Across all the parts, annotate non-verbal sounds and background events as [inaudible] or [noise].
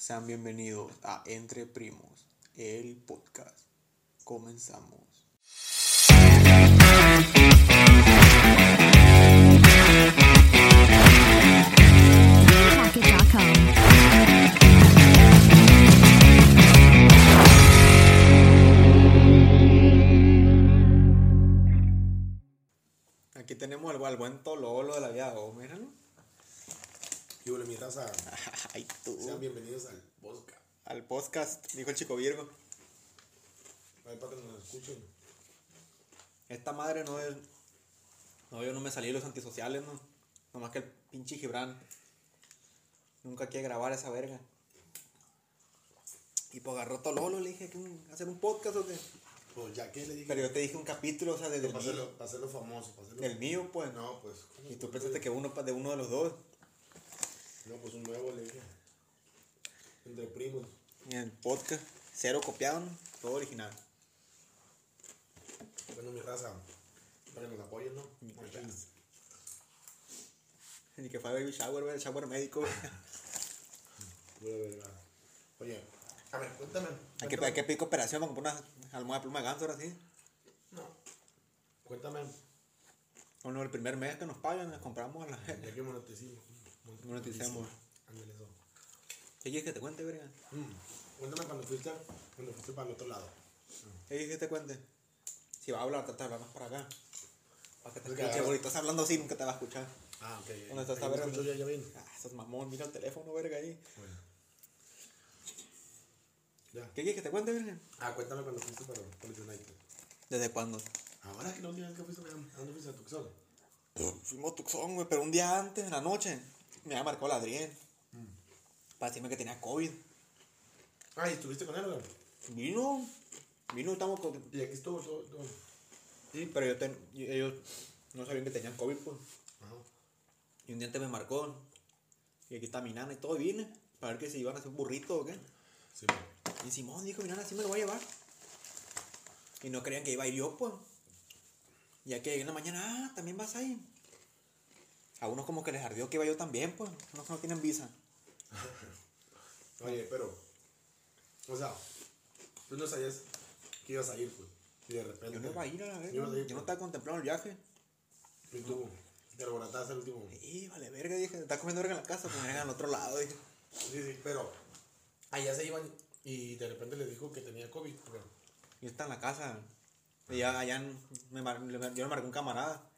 Sean bienvenidos a Entre Primos, el podcast. Comenzamos. Aquí tenemos al, al buen Tololo de la vida, oh, míralo. ¿Qué mi raza? [laughs] Ay, tú. Sean bienvenidos al podcast. Al podcast, dijo el chico Virgo. Ahí para que nos escuchen. Esta madre no es. No, yo no me salí de los antisociales, no. Nomás que el pinche Gibran. Nunca quiere grabar esa verga. Y pues agarró Tololo, le dije que hacer un podcast o qué. Pues ya que le dije. Pero yo te dije un capítulo, o sea, desde el mío, para hacerlo famoso. Para hacerlo del mío, pues. No, pues. ¿cómo Y tú pensaste que uno de uno de los dos. No, pues un nuevo le dije. Entre primos. En el podcast. Cero copiado, ¿no? Todo original. Bueno, mi raza. Para que nos apoyen, ¿no? Mi raza. Ni que fue baby shower, el shower médico. [laughs] Oye, a ver, cuéntame. hay, que, hay que pedir cooperación para comprar una almohada de pluma de ganso ahora sí. No. Cuéntame. Bueno, el primer mes que nos pagan, les compramos a la Ya que. Moneticemos. Ándale. ¿Qué quieres que te cuente, verga? Mm. Cuéntame cuando fuiste, cuando fuiste para el otro lado. ¿Qué quieres que te cuente? Si va a hablar, trata de hablar más para acá. Para que te escuche, porque estás hablando así, nunca te va a escuchar. Ah, ok. ¿Dónde está esta Ahí me verga? escucho ya, ya bien. Ah, estás mamón, mira el teléfono, verga, ahí. Bueno. Ya. ¿Qué quieres que te cuente, verga? Ah, cuéntame cuando fuiste para para el United. ¿Desde cuándo? Ahora que la última vez que fuiste, ¿a dónde fuiste a Tucson? Fuimos a Tucson, güey, pero un día antes, en la noche, me había marcado la Adrián. Mm. Para decirme que tenía COVID. Ah, ¿y estuviste con él, güey? Vino, vino, estamos con... Y aquí estuvo todo. todo. Sí, pero yo ten- y ellos no sabían que tenían COVID, pues. Ajá. Y un día antes me marcó. Y aquí está mi nana y todo, y vine. Para ver que si iban a hacer un burrito o qué. Sí. Y Simón dijo, mi nana, sí me lo voy a llevar. Y no creían que iba a ir yo, pues. Ya que en la mañana, ah, también vas ahí. A unos como que les ardió que iba yo también, pues. Unos que no tienen visa. [laughs] Oye, pero. O sea, tú no sabías que ibas a ir, pues. Y de repente. Yo no iba a ir a la a ir, Yo no pues. estaba contemplando el viaje. Y tú te alborotaste el último. Y vale, verga, dije, está comiendo verga en la casa, pues verga al otro lado, dije. Sí, sí, pero. Allá se iban y de repente le dijo que tenía COVID. Pero, Yo estaba en la casa. Y allá en- me yo le marqué un camarada.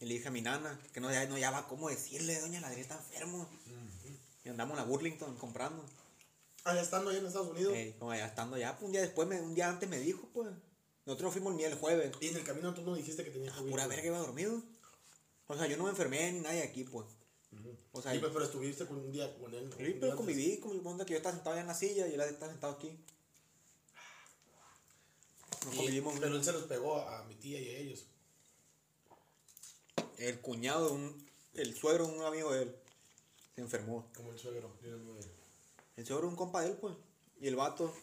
Y le dije a mi nana que no, ya, no ya va cómo decirle, doña Ladrilla está enfermo. Y andamos en la Burlington comprando. allá estando allá en Estados Unidos. Ey, como ya estando ya, pues un día después, me- un día antes me dijo, pues. Nosotros fuimos el día el jueves. Y en el camino tú no dijiste que tenía COVID. Pura pues. verga iba dormido. O sea, yo no me enfermé ni nadie aquí, pues. O sea, Sí, pues, pero estuviste con un día con él. sí, pero conviví con mi onda que yo estaba sentado allá en la silla y él estaba sentado aquí. Nos Y- convivimos. pero él se los pegó a mi tía y a ellos. El cuñado de un. El suegro de un amigo de él. Se enfermó. Como el suegro. un amigo de él. El suegro era un compa de él, pues. Y el vato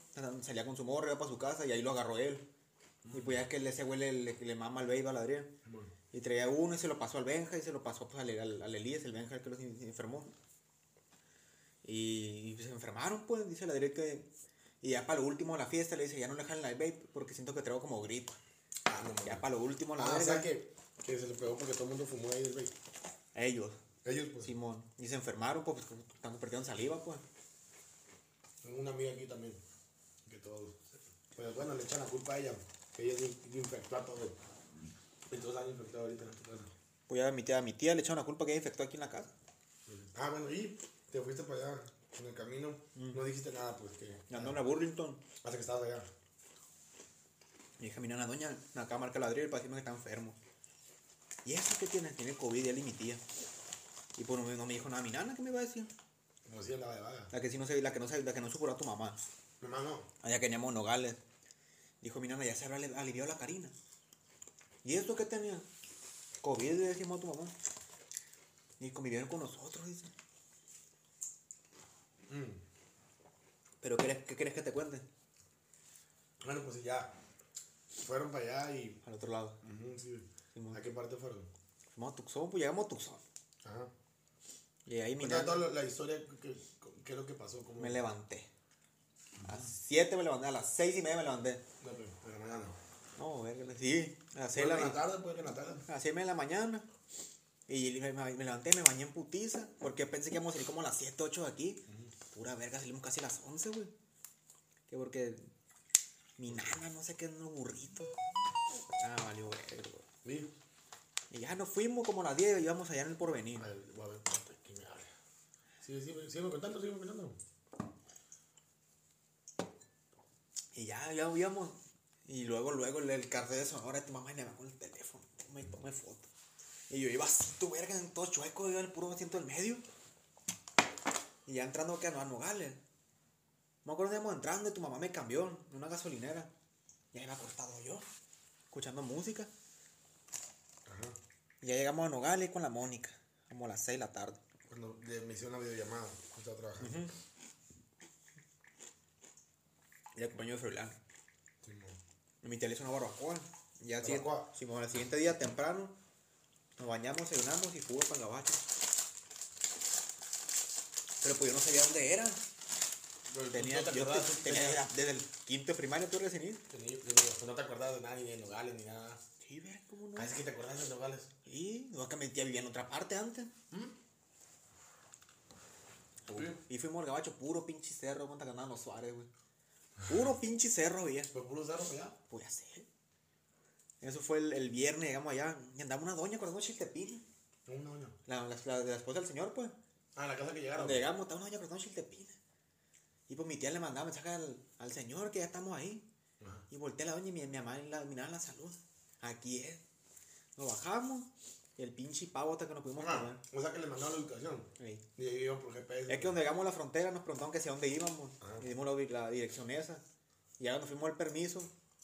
salía con su morra, iba para su casa y ahí lo agarró él. Y pues ya que ese güey le, le, le mama al Beiba, al Adrián. Bueno. Y traía uno y se lo pasó al Benja y se lo pasó pues, al, al, al Elías, el Benja el que los enfermó. Y, y se enfermaron, pues, dice el Adrián que... Y ya para lo último de la fiesta le dice, ya no le jalen la vape porque siento que traigo como gripa. Ah, no, Ya para lo último, la Ah, o sea que, que se le pegó porque todo el mundo fumó ahí el vape. Ellos, Ellos, pues. Simón. Y se enfermaron, pues, porque están convirtiendo en saliva, pues. Tengo una amiga aquí también. Que todos. Pues bueno, le echan la culpa a ella. Que ella es infectó a todo. Y todos han infectado ahorita en tu casa. Pues ya a mi tía, a mi tía le echaron la culpa que ella infectó aquí en la casa. Ah, bueno, y te fuiste para allá. En el camino no dijiste nada, pues que. Andó en la Burlington. Hasta que estabas allá. Y dije, mira, la doña, acá marca la Adrián para decirme que está enfermo. ¿Y eso qué tiene? Tiene COVID, él y mi tía. Y pues no, me- no me dijo nada mi nana, ¿qué me iba a decir? Como decía la de vaga. La que sí no se, la que no se, la que no supo a tu mamá. Mi mamá no. Allá que teníamos nogales. Dijo mi nana, ya se habrá ali- aliviado la Karina. ¿Y eso qué tenía? COVID, le decimos a tu mamá. Y convivieron con nosotros, dice. Mm. ¿Pero qué, querés- qué quieres que te cuente? Bueno, pues ya. Fueron para allá y. Al otro lado. Ujú, sí. Simón. ¿A qué parte fueron? Fuimos a Tucson, pues llegamos a Tucson. Ajá. Y ahí mi toda la, la historia, ¿qué, es lo que pasó? ¿Cómo? me levanté. A las 7 me levanté, a las 6 y media me levanté. No, pero, de mañana. No, verga, sí. A las 6 ¿Puede de la, la tarde? ¿Puede que en la tarde? a las 6 de la mañana. Y me, me- me levanté, me bañé en putiza. Porque pensé que íbamos a salir como a las 7, 8 de aquí. Pura verga, salimos casi a las 11, güey. Que porque mi nana, no sé qué, unos burritos. Ah, valió verga, güey. Y ya nos fuimos como a las 10 y íbamos allá en el porvenir. A ver, ver me. Sigue, sigue, sigue contando, sigue contando. Y ya, ya íbamos. Y luego, luego el, el cartel de Sonora tu mamá y me va con el teléfono. Toma y tome foto. Y yo iba así, tu verga, en todo chueco, iba en el puro asiento del medio. Y ya entrando que no a Nogales. Me acuerdo que íbamos entrando y tu mamá me cambió en una gasolinera. Y ahí me acostado yo, escuchando música. Ya llegamos a Nogales con la Mónica, como a las 6 de la tarde. Cuando le, me hicieron una videollamada, yo estaba trabajando. Y el compañero de Froilán. Simón. Y mi tía le hizo una barbacoa. Y al siguiente, sí, bueno, al siguiente día temprano nos bañamos, desayunamos y para el gabacho. Pero pues yo no sabía dónde era. Pero tú Tenía, no te yo te- tenía tenía- desde el quinto de primaria tuve recién ir. tenía- no te acordabas de nada, ni de Nogales, ni nada. Sí, ver, cómo no. Ah, es que te acordás de Nogales. Y no es que mi tía vivía en otra parte antes. Y fuimos al gabacho, puro pinche cerro, andaban los Suárez, güey. Puro pinche cerro, había. Fue puro cerro allá. Pues ya sé. Eso fue el, el viernes, llegamos allá. Y andaba una doña con los chiltepines. No, no, no. La, la, la la esposa del señor, pues. Ah, la casa que llegaron. Cuando llegamos, estaba una doña cortando chiltepines. Y pues mi tía le mandaba mensaje al, al señor que ya estamos ahí. Ajá. Y volteé a la doña y mi, mi mamá la, miraba la salud. Aquí es. Nos bajamos. Y el pinche pavo hasta que nos pudimos. Ah, o sea que le mandaron la ubicación. Y ahí iban por GPS. Es que donde llegamos a la frontera nos preguntaron que hacia dónde íbamos. Ajá. Y dimos la, dirección esa. Y ya nos fuimos al permiso.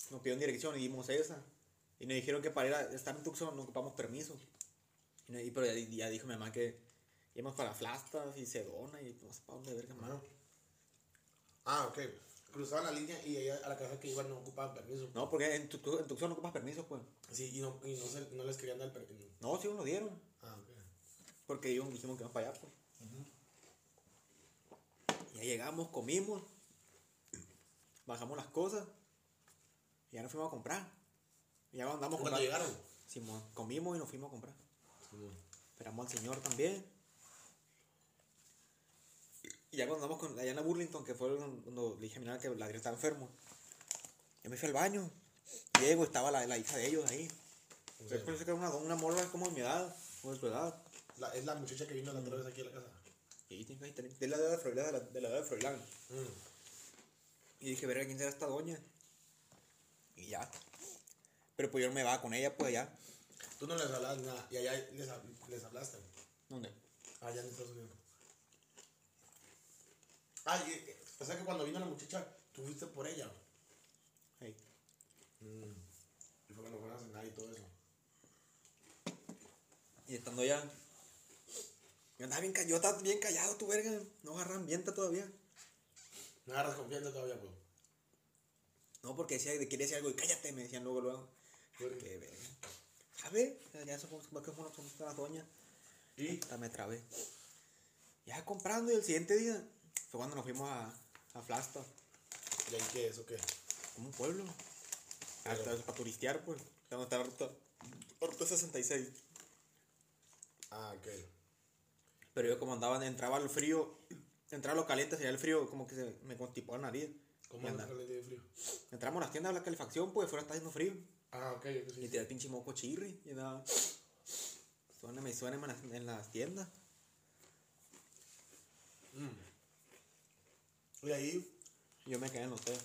Nos pidieron dirección y dimos esa. Y nos dijeron que para ir a estar en Tucson no ocupamos permiso. Y, y pero ya, ya dijo mi mamá que íbamos para Flastas y Sedona y no sé para dónde verga. Ajá. Ah, ok. Cruzaban la línea y allá a la casa que iban no ocupaban permiso. No, porque en, Tu- en Tucson no ocupas permiso, pues. Sí, y no, y no, se, no les querían dar permiso. No, sí lo dieron. Ah, ok. Porque dijimos, dijimos que vamos para allá, pues. Ya llegamos, comimos, bajamos las cosas y ya nos fuimos a comprar. Y ya andamos ¿Cuándo llegaron? Simón, comimos y nos fuimos a comprar. Esperamos al señor también. Ya cuando andamos con, la Burlington, que fue cuando le dije a mi nana que la estaba enfermo, yo me fui al baño. Llego, estaba la, la hija de ellos ahí. ¿En Yo pensé que era una, una morra como de mi edad, como de su edad. La- es la muchacha que vino la otra vez aquí a la casa. Y tiene casi treinta- de la edad de Froilán, de la, de la edad de Froilán. Mm. Y dije, verga, ¿quién será esta doña? Y ya. Pero pues yo me va con ella, pues allá. Tú no les hablabas nada. Y allá les, les hablaste. ¿Dónde? Allá en Estados Unidos. Ah, o sea que cuando vino la muchacha, tú fuiste por ella. Ahí. Y fue cuando fueron a cenar y todo eso. Y estando allá, Yo andaba bien, yo estaba bien callado, tu verga. No agarran viento todavía. No agarras confianza todavía, pues. No, porque decía, quería decir algo y cállate, me decían luego, luego. ¿Por Qué verga. ¿Sabes? Ya somos, que somos somos las doñas. ¿Y? Hasta me trabé. Ya comprando y el siguiente día fue cuando nos fuimos a, a Flagstaff, ¿Y ahí qué es o qué? como un pueblo. Hasta para turistear, pues. Donde está la ruta, la ruta 66. Ah, ok. Pero yo como andaba, entraba al frío, entraba a lo caliente, sería el frío, como que se me constipó la nariz. ¿Cómo andaba- caliente de frío? Entramos a las tiendas de la calefacción, pues fuera está haciendo frío. Ah, ok, yo que Y sí. tiré el pinche moco chirri. Y nada. Suena, me suena en las, en las tiendas. Y ahí, Y yo me quedé en el hotel.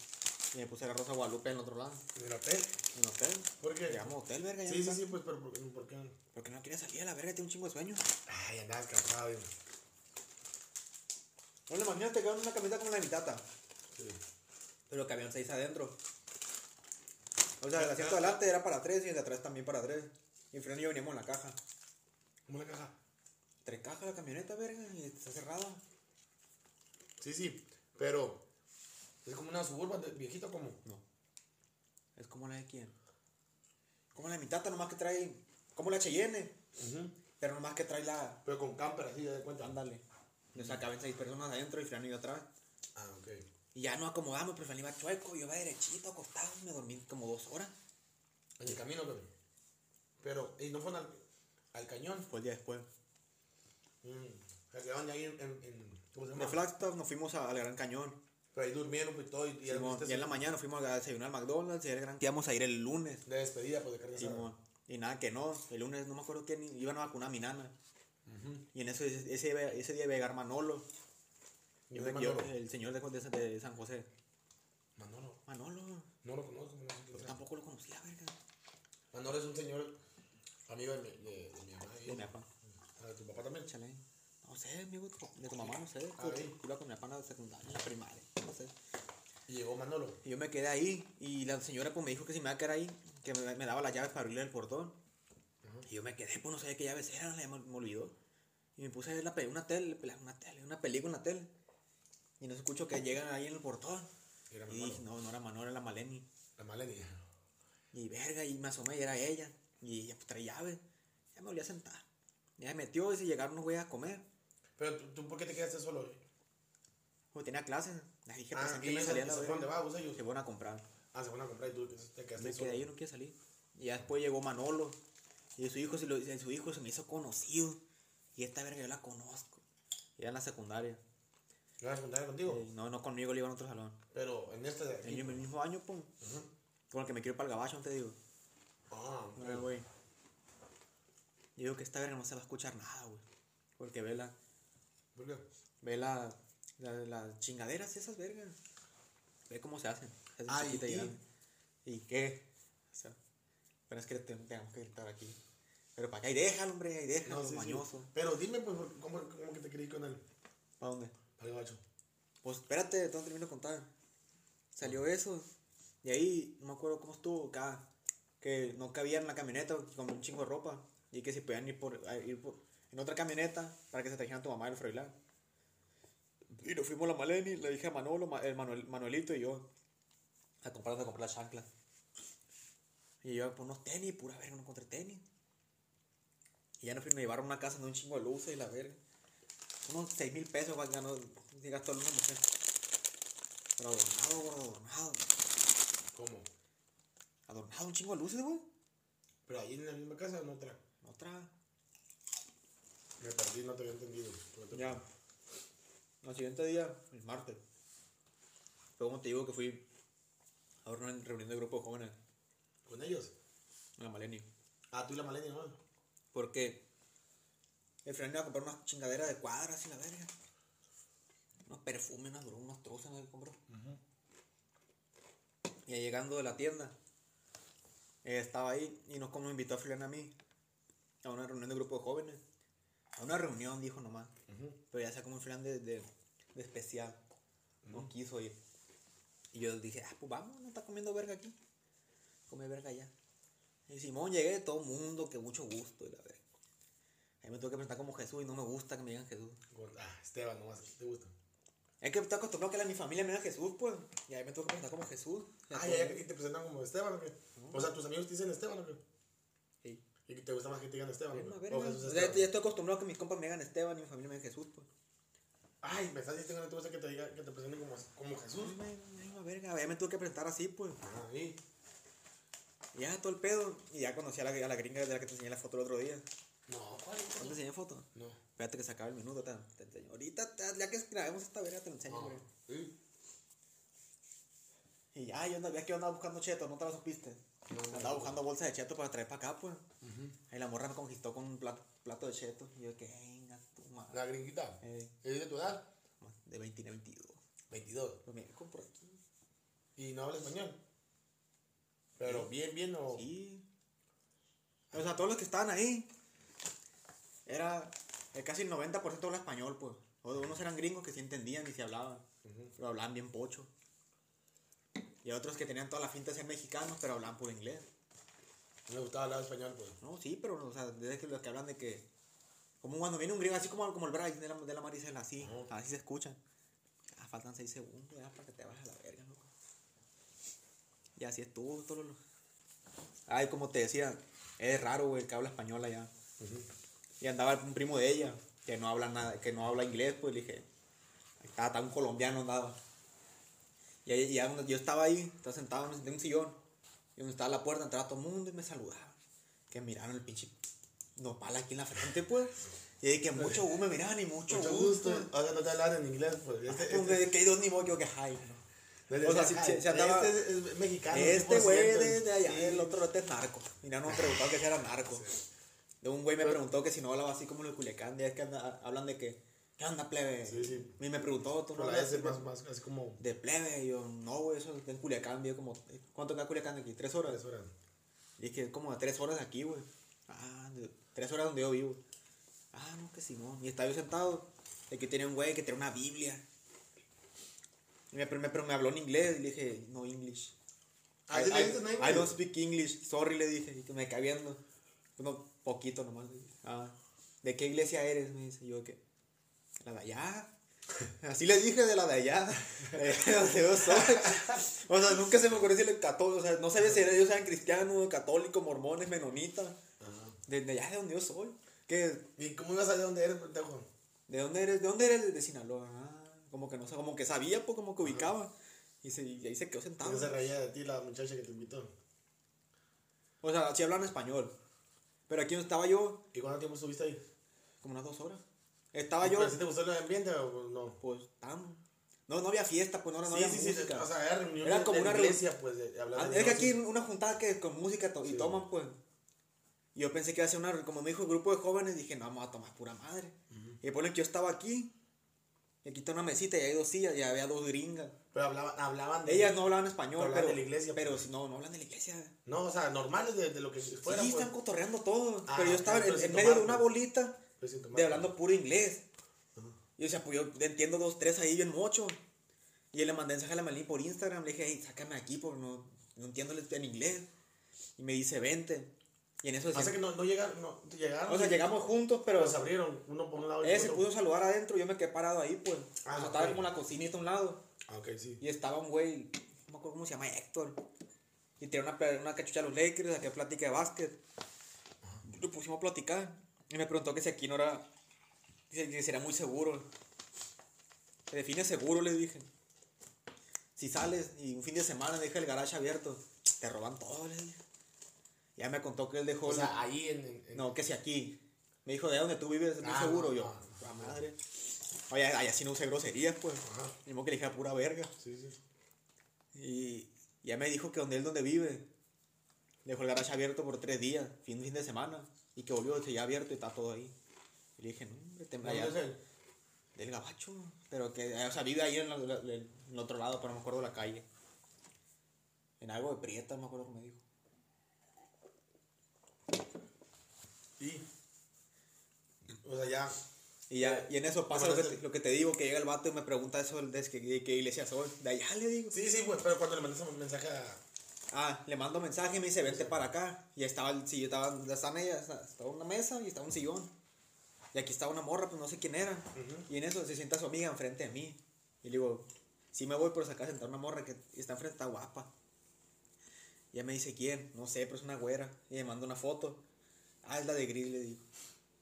Y me puse la Rosa Guadalupe en el otro lado. en el hotel. En el hotel. ¿Por qué? Llegamos hotel, verga. Sí, sí, sí, pues, pero ¿por? ¿Por qué? Porque no quería salir a la verga, tenía un chingo de sueño. Ay, andabas cansado, dime. No le imagínate que en una camioneta como la de mi tata. Sí. Pero que habían seis adentro. O sea, el asiento de adelante era para tres y el de atrás también para tres. Y y yo veníamos en la caja. ¿Cómo la caja? Tres cajas la camioneta, verga, y está cerrada. Sí, sí, pero es como una suburban viejita como. No. Es como la de quién. Como la de mi tata, nomás que trae. Como la Cheyenne. Pero nomás que trae la. Pero con camper así, de cuenta. Ándale. O sea, caben seis personas adentro y freno y yo atrás. Ah, ok. Y ya nos acomodamos, pero Fran iba chueco. Yo iba derechito, acostado. Me dormí como dos horas. En el camino, pero. Pero, ¿y no fueron al, al cañón? Fue el día después. Mm. Se quedaron ahí en, en, en-. De Flagstaff nos fuimos a- al Gran Cañón. Pero ahí durmieron pues, todo y, y Simón, ya y en la mañana fuimos a desayunar al McDonald's y el Gran íbamos a ir el lunes. De despedida, pues de asada. Simón. Y nada, que no. El lunes no me acuerdo quién iban a vacunar a mi nana. Y en eso, ese, ese, ese día iba a llegar Manolo. ¿Y yo- Manolo? el señor de, San José. Manolo. Manolo. No lo conozco, no sé sea. tampoco lo conocía, verga. Manolo es un señor amigo de mi, de, de mi mamá. De mi papá. Ah, ¿De tu papá también? Échale. No sé, amigo, de tu mamá, no sé. Ah. Iba con mi en la secundaria, en la primaria, no sé. Y llegó Manolo. Y yo me quedé ahí y la señora pues me dijo que si me iba a quedar ahí, que me, me daba las llaves para abrirle el portón. Y yo me quedé, pues no sabía qué llaves eran, me, me olvidó. Y me puse a ver la una tele, una tele, una película en la tele. Y no escucho que llegan ahí en el portón. Era y Manolo. dije, no, no era Manuel, era la Maleni. La Maleni. Y verga, y me asomé y era ella. Y ella pues traía llave. Ya me volví a sentar. Ya me metió y se llegaron unos güeyes a comer. Pero ¿tú, tú por qué te quedaste solo? Como tenía clases, les dije, pues Ah, en ¿y qué me ellos- salía la esos verga. dónde vamos ellos? Se fueron a comprar. Ah, se van a comprar y tú te quedaste Me solo. quedé ahí, no quiere salir. Y ya después llegó Manolo. Y su hijo, se lo- su hijo se me hizo conocido. Y esta verga yo la conozco. Era en la secundaria. ¿Ibas a secundaria contigo? Eh, no, no conmigo, le iba en otro salón. Pero en este de En aquí. el mismo año, pues. Con el que me quiero ir para el gabacho, no te digo. Ah, ok. No, güey. Yo digo que esta verga no se va a escuchar nada, güey. Porque ve la, ¿Por qué? ve la, la- las chingaderas y esas vergas. Ve cómo se hacen. Se Ah, ¿y chiquitas qué? ya. ¿Y qué? O sea, pero es que te- tenemos que gritar aquí. Pero para acá, ahí déjalo, hombre, ahí déjalo, No, sí, sí. mañoso. Pero dime, pues, ¿cómo, cómo que te querí con él? ¿Para dónde? Al gabacho. Pues espérate, no termino de contar. Salió eso. Y ahí, no me acuerdo cómo estuvo acá. Que no cabía en la camioneta con un chingo de ropa. Y que si podían ir por, ir por en otra camioneta para que se trajeran tu mamá y el Froilán. Y nos fuimos a la Maleni, le dije a Manolo, Ma- el Manuel, Manuelito y yo. A comprar, a comprar la chancla. Y yo, pues unos tenis, pura verga, no encontré tenis. Y ya nos fuimos a llevar a una casa de un chingo de luces y la verga. Unos 6 mil pesos para ganó, gastó el mujer. Pero adornado, gordo, adornado. ¿Cómo? Adornado un chingo de luces, güey. ¿Pero ahí en la misma casa en otra? Otra. Me perdí, no te había entendido. Te- Ya. Al siguiente día, el martes. Fue como te digo que fui a una reunión de grupo de jóvenes ¿Con ellos? la Maleni. Ah, tú y la Maleni, ¿no? Porque el Fran iba a comprar unas chingaderas de cuadras y la verga. Unos perfumes, unas drogas, trozas, ¿no? que compró. Y ahí llegando de la tienda, eh, estaba ahí y nos como invitó a Fran a mí a una reunión de grupo de jóvenes. A una reunión, dijo nomás. Pero ya sea como un Fran de, de, de especial. No quiso ir. Y yo dije, ah, pues vamos, no está comiendo verga aquí. Come verga allá. Y Simón llegué, todo mundo, que mucho gusto, y la verga. Ahí me tuve que presentar como Jesús y no me gusta que me digan Jesús. Ah, Esteban, nomás, ¿te gusta? Es que estoy acostumbrado que la, mi familia me diga Jesús, pues. Y ahí me tuve que presentar como Jesús. Ah, ya, ya, y te presentan como Esteban, ¿o qué? O sea, tus amigos te dicen Esteban, ¿o qué? ¿Y te gusta más que te digan Esteban? Bueno, ¿o a qué? ver, O Jesús ya, Esteban. ya estoy acostumbrado a que mis compas me digan Esteban y mi familia me diga Jesús, pues. Ay, me estás diciendo que no te gusta que te, diga, que te presenten como, como Jesús. Ay, me- me- me- verga, ya me tuve que presentar así, pues. Ah, y Y ya todo el pedo. Y ya conocí a la, a la gringa de la que te enseñé la foto el otro día. No, ¿cuál? ¿No te enseñé foto? No. Espérate que se acabe el minuto, te, te enseño. Ahorita, te- ya que grabemos esta verga, te lo enseño, güey. Sí. Y ya, yo andaba, que yo andaba buscando cheto, ¿no te lo supiste? Andaba buscando bolsa de cheto para traer para acá, pues. Ahí la morra me conquistó con un plato, plato de cheto. Y yo, que venga, tu madre. La gringuita. Eh. ¿Es de tu edad? De 20 a 22. 22. Pues me compro aquí. ¿Y no habla español? Pero bien, bien o... Sí. O sea, todos los que estaban ahí, era eh, casi el 90% habla español, pues. O unos eran gringos que sí entendían y se hablaban. Pero hablaban bien pocho. Y otros que tenían toda la finta de ser mexicanos, pero hablaban puro inglés. Me gustaba hablar español, pues. No, sí, pero, o sea, desde que los que hablan de que. Como cuando viene un gringo, así como, como el Bryce de la, de la Maricela, así. Así se escuchan. Ah, faltan 6 segundos ya para que te bajes a la verga, loco. Y así estuvo todo lo. Ay, como te decía, es raro, güey, que habla español allá. Y andaba un primo de ella, que no habla nada, que no habla inglés, pues le dije, ahí estaba, estaba un colombiano andaba. Y ahí, ya yo estaba ahí, estaba sentado en un sillón, y donde estaba la puerta, entraba todo el mundo y me saludaba. Que miraron el pinche nopal aquí en la frente, pues. Y de que mucho gusto me miraban y mucho, Mucho gusto. gusto. O sea, no te hablan en inglés, pues. Ah, Este, pues, este, que dos ni modo, yo que ay, no. desde o sea, si- si andaba- este es, es mexicano. Este 100%. güey de, de allá, Sí. el otro este es narco. Mira, no me preguntó que si era narco. De un güey me preguntó que si no hablaba así como los Culiacán, de es que anda- hablan de que, ¿qué onda, plebe? Sí, sí. Y me preguntó, ¿tú no Con la hablas S así más, más, así como... de plebe? Y yo, no, güey, eso es en Culiacán, vivo como, ¿cuánto queda Culiacán de aquí? ¿Tres horas? Tres horas. Y dije, como de tres horas aquí, güey. Ah, tres horas donde yo vivo. Ah, no, que Simón. Y estaba yo sentado. De que tenía un güey que tenía una Biblia. Y me, pero me habló en inglés. Y le dije, no English. Ah, I, ¿sí le I- I inglés? don't speak English. Sorry, le dije. Y que me cae viendo. Uno poquito nomás. Ah, ¿de qué iglesia eres? Me dice. Y yo, ¿qué? La de allá. Así le dije de la de allá. Donde yo soy. O sea, nunca se me ocurrió decirle católico. O sea, no sabía si ellos eran cristianos, católicos, mormones, menonitas. De, de allá de donde yo soy. ¿Qué? ¿Y cómo ibas a saber dónde eres, pendejo? ¿De dónde eres? ¿De dónde eres? De Sinaloa. Ah, como que no sé, como que sabía, pues como que ubicaba. Y, se, y ahí se quedó sentado. ¿Quién se reía de ti la muchacha que te invitó? O sea, sí hablan español. Pero aquí donde estaba yo, ¿Y cuánto tiempo estuviste ahí? como unas dos horas. Estaba yo, ¿Pero si te gustó el ambiente o no? pues, tan. No, no había fiesta, pues no, no sí, había sí, sí, música. o sea, era reunión Era de- como de una iglesia, pues, de, hablar Ah, de es que aquí una juntada que con música to- y Sí. toman, pues. Y yo pensé que iba a ser una, como me dijo el grupo de jóvenes, dije, no, vamos a tomar pura madre. Y ponen que yo estaba aquí, y aquí está una mesita y hay dos sillas, y había dos gringas. Pero hablaban, hablaban de... Ellas no hablaban español, Hablaban pero. de la iglesia, Pero pues. si no, no hablan de la iglesia. No, o sea, normales de, de lo que fuera, sí, pues. están cotorreando todo. Ah, pero yo estaba pero en, en medio de tomar, una pues. bolita de hablando puro inglés. Y yo decía, pues yo entiendo dos, tres ahí bien mucho. Y yo le mandé mensaje a la Malí por Instagram. Le dije, hey, sácame aquí porque no, no entiendo el- en inglés. Y me dice, vente. Y en eso Pasa decía, que no, no llegaron, no, llegaron. o sea, llegamos juntos, pero se abrieron, uno por un lado y ella se otro. pudo saludar adentro. Yo me quedé parado ahí, pues. Ah, o sea, estaba como la cocinita a un lado. Ah, ok, sí. Y estaba un güey, no me acuerdo cómo se llama, Héctor. Y tenía una, una cachucha de los Lakers, aquí plática de básquet. Lo pusimos a platicar. Y me preguntó que si aquí no era. Que sería muy seguro. Se define seguro, le dije. Si sales y un fin de semana deja el garage abierto, te roban todo, le dije. Ya me contó que él dejó. O el- sea, ahí en... en- no, que si aquí. Me dijo, ¿de dónde tú vives? Es muy Ah, seguro. no, yo, no, "La madre. Oye, allá sí no usé groserías, pues. Modo que le dijera pura verga. Sí, sí. Y ya me dijo que donde él donde vive, dejó el garage abierto por tres días, fin, fin de semana, y que volvió, ya abierto y está todo ahí. Y le dije, no, hombre, te ¿Dónde es él? Del gabacho, pero que, o sea, vive ahí en, la- la- en el otro lado, pero no me acuerdo la calle. En algo de Prieta, me acuerdo que me dijo. Y... O sea, ya... Y, ya, y en eso pasa ¿Te lo que, te, lo que te digo, que llega el vato y me pregunta eso de, de qué iglesia soy. De allá le digo. Sí, sí, pues, pero cuando le mandas un mensaje a... Ah, le mando mensaje y me dice, vente para acá. Y estaba el sillón, estaba, ellas, estaba una mesa y estaba un sillón. Y aquí estaba una morra, pues no sé quién era. Y en eso se sienta su amiga enfrente de mí. Y le digo, sí me voy, pero de sentar una morra que está enfrente, está guapa. Y ella me dice, ¿quién? No sé, pero es una güera. Y me manda una foto. Ah, es la de Gris, le digo.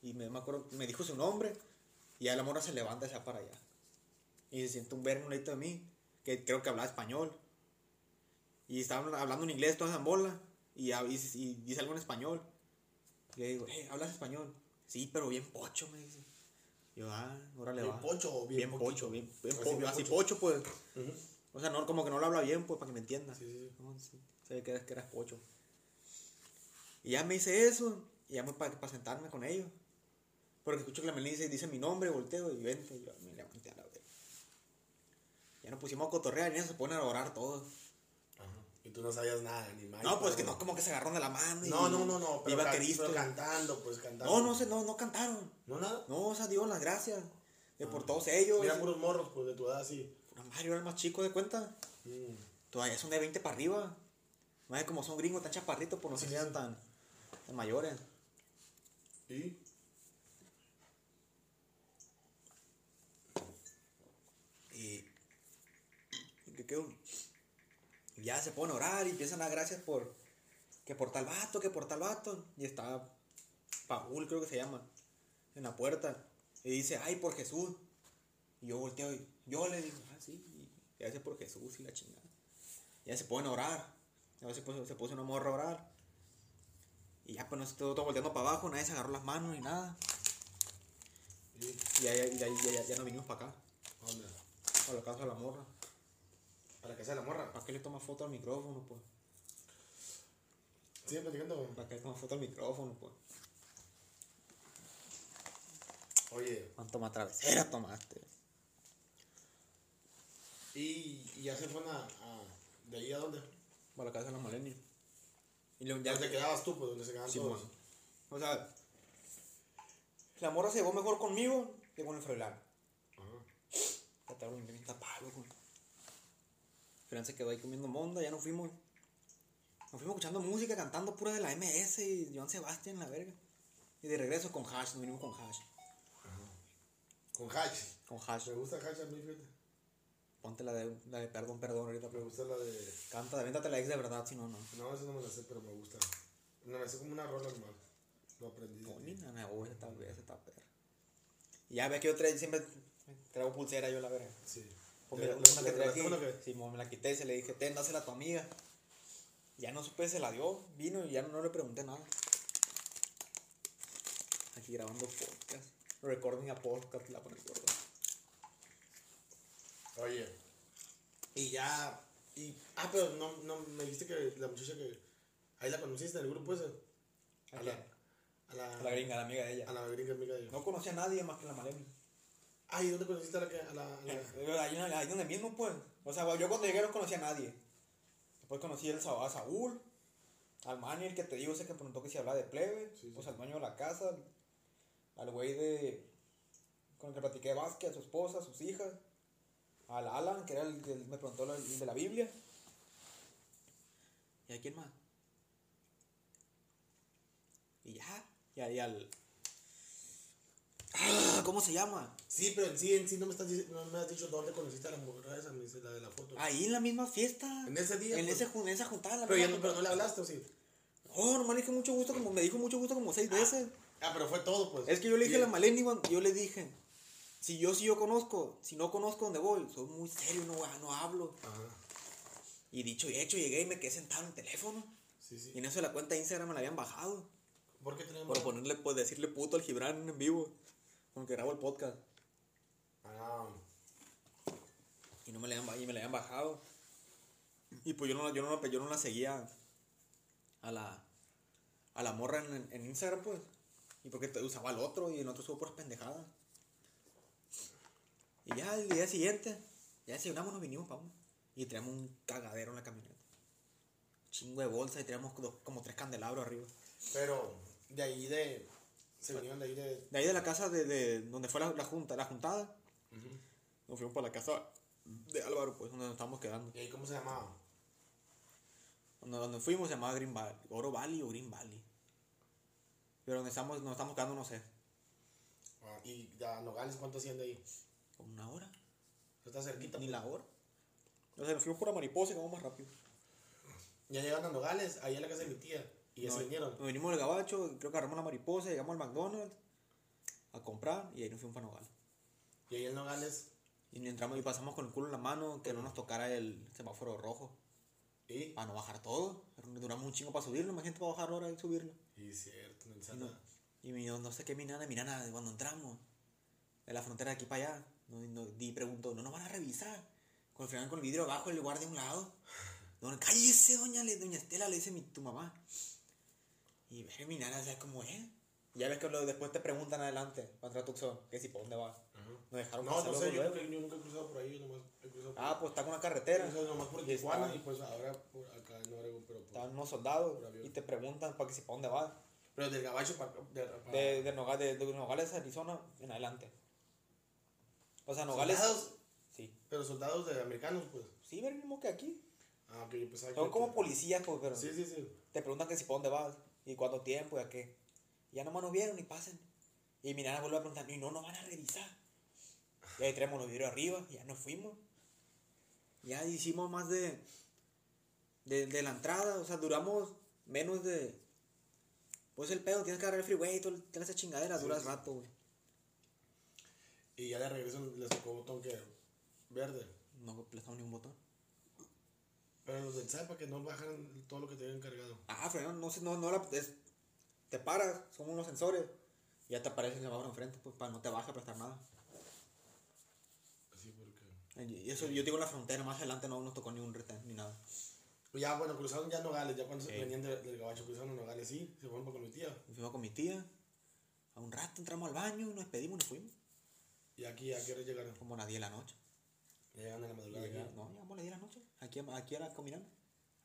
Y me, me acuerdo, me dijo su nombre. Y ya la morra se levanta y se va para allá. Y se siente un verbo un de mí, que creo que hablaba español. Y estaban hablando en inglés toda esa bola. Y, ya- y, y dice algo en español. Y le digo, hey, ¿hablas español? Sí, pero bien pocho, me dice. Yo, ah, órale ¿Bien va. pocho o bien pocho? poquito? Bien, bien Así po- bien así pocho. pocho, pues. O sea, no, como que no lo habla bien, pues, para que me entienda. Sí, sí, sí. No, sí. Se ve que eras, que eras pocho. Y ya me hice eso. Y ya me para sentarme con ellos. Porque escucho que la Melissa dice, dice mi nombre, volteo y vente. Y yo me levanté a la vez. Ya nos pusimos a cotorrear y eso se ponen a orar todos. Tú no sabías nada, ni más. No, pues que no, como que se agarraron de la mano. y- No, no, no, no. Pero, Iba can- Cristo. pero cantando, pues cantando. No, no sé, no, no cantaron. ¿No nada? No, o sea, dio las gracias. De por todos ellos. Mira puros morros, pues de tu edad madre, yo era el más chico de cuenta. Mm. Todavía son de 20 para arriba. Es como son gringos tan chaparritos, pues no se vean tan, tan mayores. ¿Y? Y. que quedó. Ya se ponen a orar y empiezan a dar gracias por. Que por tal vato, que por tal vato. Y está Paul, creo que se llama. En la puerta. Y dice, ay, por Jesús. Y yo volteo y yo le digo, ah, sí. Gracias por Jesús y la chingada. Y ya se ponen a orar. A veces se puso, se puso una morra a orar. Y ya pues no todo, todo volteando para abajo, nadie se agarró las manos ni nada. ¿Y? Ya, ya, ya, ya, ya, ya nos vinimos para acá, ¿A dónde? a la casa de la morra. ¿Para que sea la morra? ¿Para qué le toma foto al micrófono, pues? Sigue platicando. ¿Para qué le toma foto al micrófono, pues? Oye, ¿Cuánto más travesera tomaste? ¿y, y ya se fueron a, a- ¿De ahí a dónde? Para la casa de la Malenia. Y ya ¿Dónde quedabas tú, pues? ¿Dónde se quedaban Sí, todos? man. O sea, la morra se llevó mejor conmigo que con el Froilán. Ajá. Ya te bien tapado, güey. Fran se quedó ahí comiendo monda, ya nos fuimos. Nos fuimos escuchando música, cantando pura de la MS y Joan Sebastián, la verga. Y de regreso con Hash, nos vinimos con Hash. Con Hatch. Con Hash. Me gusta Hatch a mí, fíjate. Ponte la de, la de perdón, perdón, ahorita Me gusta la de... Canta, avéntate la ex de verdad, si no, no. No, eso no me la sé, pero me gusta. Me la sé como una rola normal. Lo aprendí. No, oh, esa tal vez, esa tal perra. Y ya ve que yo siempre traigo pulsera yo la verga. Sí. Pues ¿Le- mira, le- una le que aquí, que- sí, me la quité y se le dije, ten, dásela a tu amiga. Ya no supe, se la dio, vino y ya no le pregunté nada. Aquí grabando podcast, recording a podcast, la pone gordo. Oye. Y ya... Y, ah, pero no, no, me dijiste que la muchacha que... Ahí la conociste en el grupo ese. ¿A A la, a la, A la gringa, la amiga de ella. A la gringa amiga de ella. No conocía a nadie más que la Maleni. Ah, ¿y dónde conociste a la que... A la, a la- Eh, Ahí, ahí donde mismo, pues. O sea, yo cuando llegué no conocía a nadie. Después conocí el a Saúl, al Manny, el que te digo, ese que preguntó que si hablaba de plebe, Sí, sí. pues al dueño de la casa, al güey de. con el que platiqué de Vázquez, a su esposa, a sus hijas, al Alan, que era el que me preguntó la- el de la Biblia. ¿Y a quién más? Y ya, y ahí al. Ah, ¿Cómo se llama? Sí, pero en sí, en sí no me, estás, no me has dicho dónde conociste a la mujer esa, me dice la de la foto. Ahí en la misma fiesta. En ese día, En, pues. ese, en esa juntada. la pero, ya no, pero no le hablaste, ¿o sí? Oh, nomás le dije mucho gusto, como me dijo mucho gusto como seis veces. Ah, pero fue todo, pues. Es que yo le dije a la Maleni, yo le dije, si yo sí yo conozco, si no conozco dónde voy, soy muy serio, no, no hablo. Ajá. Y dicho y hecho, llegué y me quedé sentado en el teléfono. Sí, sí. Y en eso la cuenta de Instagram me la habían bajado. ¿Por qué tenemos? Por ponerle, pues decirle puto al Gibran en vivo. Con que grabo el podcast. Ah, Y, no me la habían, y me la habían bajado. Y pues yo no, yo no, yo no la seguía a la, a la morra en, en Instagram, pues. Y porque usaba el otro y el otro subo por pendejada. Y ya el día siguiente, ya desayunamos, nos vinimos para Y traíamos un cagadero en la camioneta. Chingo de bolsa y traíamos como tres candelabros arriba. pero de ahí de... Se venían de ahí de... De ahí de la casa de, de donde fue la, la junta, la juntada, nos fuimos para la casa de Álvaro, pues, donde nos estábamos quedando. ¿Y ahí cómo se llamaba? Donde, donde fuimos se llamaba Green Valley, Oro Valley o Green Valley. Pero donde estamos, nos estamos quedando, no sé. Ah, y a Nogales, ¿cuánto hacían de ahí? Como una hora. Está cerquita. Ni pues. la hora. Sea, nos fuimos por la mariposa y vamos más rápido. Ya llegaron a Nogales, ahí a la casa de mi tía. Y ya No, se vinieron. Nos venimos del gabacho, creo que agarramos la mariposa, llegamos al McDonald's a comprar y ahí nos fuimos para Nogales. Y ahí en Nogales. Y entramos y pasamos con el culo en la mano que no nos tocara el semáforo rojo. Y. Para no bajar todo. Duramos un chingo para subirlo, imagínate para bajar ahora y subirlo. Y cierto, no Y, no, y mi- no, no sé qué mi nana, mi nana, cuando entramos, en la frontera de aquí para allá, no, no, y preguntó, ¿no nos van a revisar? Con el con el vidrio abajo, el guardia a un lado. [laughs] Doña, cállese, doña, le- doña Estela, le dice mi, tu mamá. Y ve mi nana, ¿sabes cómo es? Y ya ves que lo- después te preguntan adelante, para entrar a Tucson, que si, ¿por dónde vas? No dejaron No, no sé, yo nunca, yo nunca he cruzado por ahí, yo nomás he cruzado por Ah, pues está con una carretera. cruzado nomás por Y Tijuana y pues ahora por acá en Oregon, pero por, Estaban unos soldados Por avión. y te preguntan para que si, ¿para dónde vas? Pero del gabacho para... De, pa- De, de, Nogales, de, Nogales, Arizona, en adelante. O sea, Nogales. ¿Soldados? Sí. Pero soldados de americanos, pues. Sí, el mismo que aquí. Ah, ok, yo pensaba que... Son como policías, pues, pero Sí, sí, sí. te preguntan que si para dónde vas y cuánto tiempo y a qué. Y ya nomás nos vieron y pasen. Y mi nana vuelve a preguntar, y no nos van a revisar. Y ahí traemos los vidrios arriba y ya nos fuimos. Ya hicimos más de, de, de la entrada, o sea, duramos menos de... Pues el pedo, tienes que agarrar el freeway el- toda esa chingadera, duras rato, güey. Y ya de regreso les tocó botón que... Verde. No apretamos ni un botón. Pero los del SAP para que no bajaran todo lo que tenían cargado. Ah, frenón, no sé, no, no la, es- te paras, son unos sensores, y ya te aparece el semáforo enfrente, pues para no te baja a prestar nada. Así porque... Y eso, yo digo la frontera, más adelante no nos tocó ni un retén ni nada. Pues ya, bueno, cruzaron ya Nogales, ya cuando se Sí. venían de- del gabacho cruzaron Nogales, sí, se fueron con mi tía. Fuimos con mi tía, a un rato entramos al baño, nos despedimos y nos fuimos. Y aquí, ¿a qué hora llegaron? Como a las 10 de la noche. Ya llegaron a la madrugada. Llega- no, llegamos a las 10 de la noche, aquí, aquí a la combinando,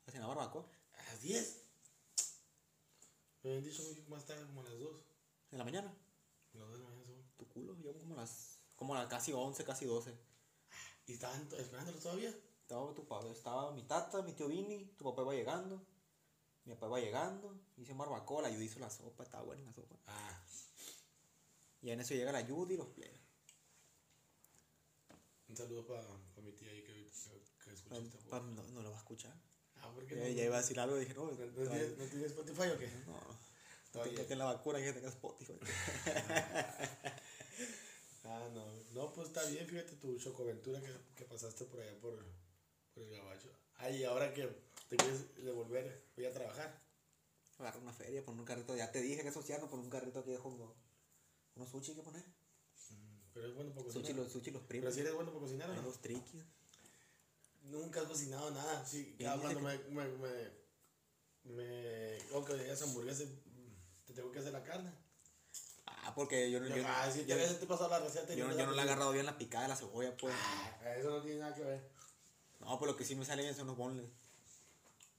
hacia la barbacoa, ¿A las 10? Me habían dicho más tarde, como a las 2. en la mañana. A las 2 de la mañana según. Tu culo, llegamos como a las, como a las casi 11, casi 12. ¿Y estaban esperándolos todavía? Estaba, tu papá, estaba mi tata, mi tío Vini, tu papá iba llegando, mi papá iba llegando, hice barbacoa, la Judy hizo la sopa, estaba buena la sopa. Ah. Y en eso llega la Judy y los plebes. Un saludo para mi tía ahí que, que, que escucha esta voz. Pa- No, no lo va a escuchar. Ah, ¿por qué Ya, no? ya iba a decir algo y dije, no, ¿No, no, no tiene, ¿No tiene Spotify o qué? no, que la vacuna y que tenga Spotify. [laughs] Ah, no. No, pues está bien, fíjate tu chocoventura que, que pasaste por allá por, por el gabacho. Ay, y ahora que te quieres devolver, voy a trabajar. Agarra una feria, poner un carrito, ya te dije que asociarnos, poner un carrito aquí dejo unos, unos sushi que poner. Pero es bueno para cocinar. Sushi los, sushi los primos. Pero si eres bueno para cocinar no? los triquis. Nunca has cocinado nada. Sí, Y cada dice cuando me, me, me, me, o que digas hamburguesa, mm, te tengo que hacer la carne. Ah, porque yo no, yo, Yo, ah, si yo- te, te pasado la receta. yo no, yo no le he agarrado bien la picada de la cebolla, pues. Ah, Eso no tiene nada que ver. No, pues lo que sí me sale bien son los bonles.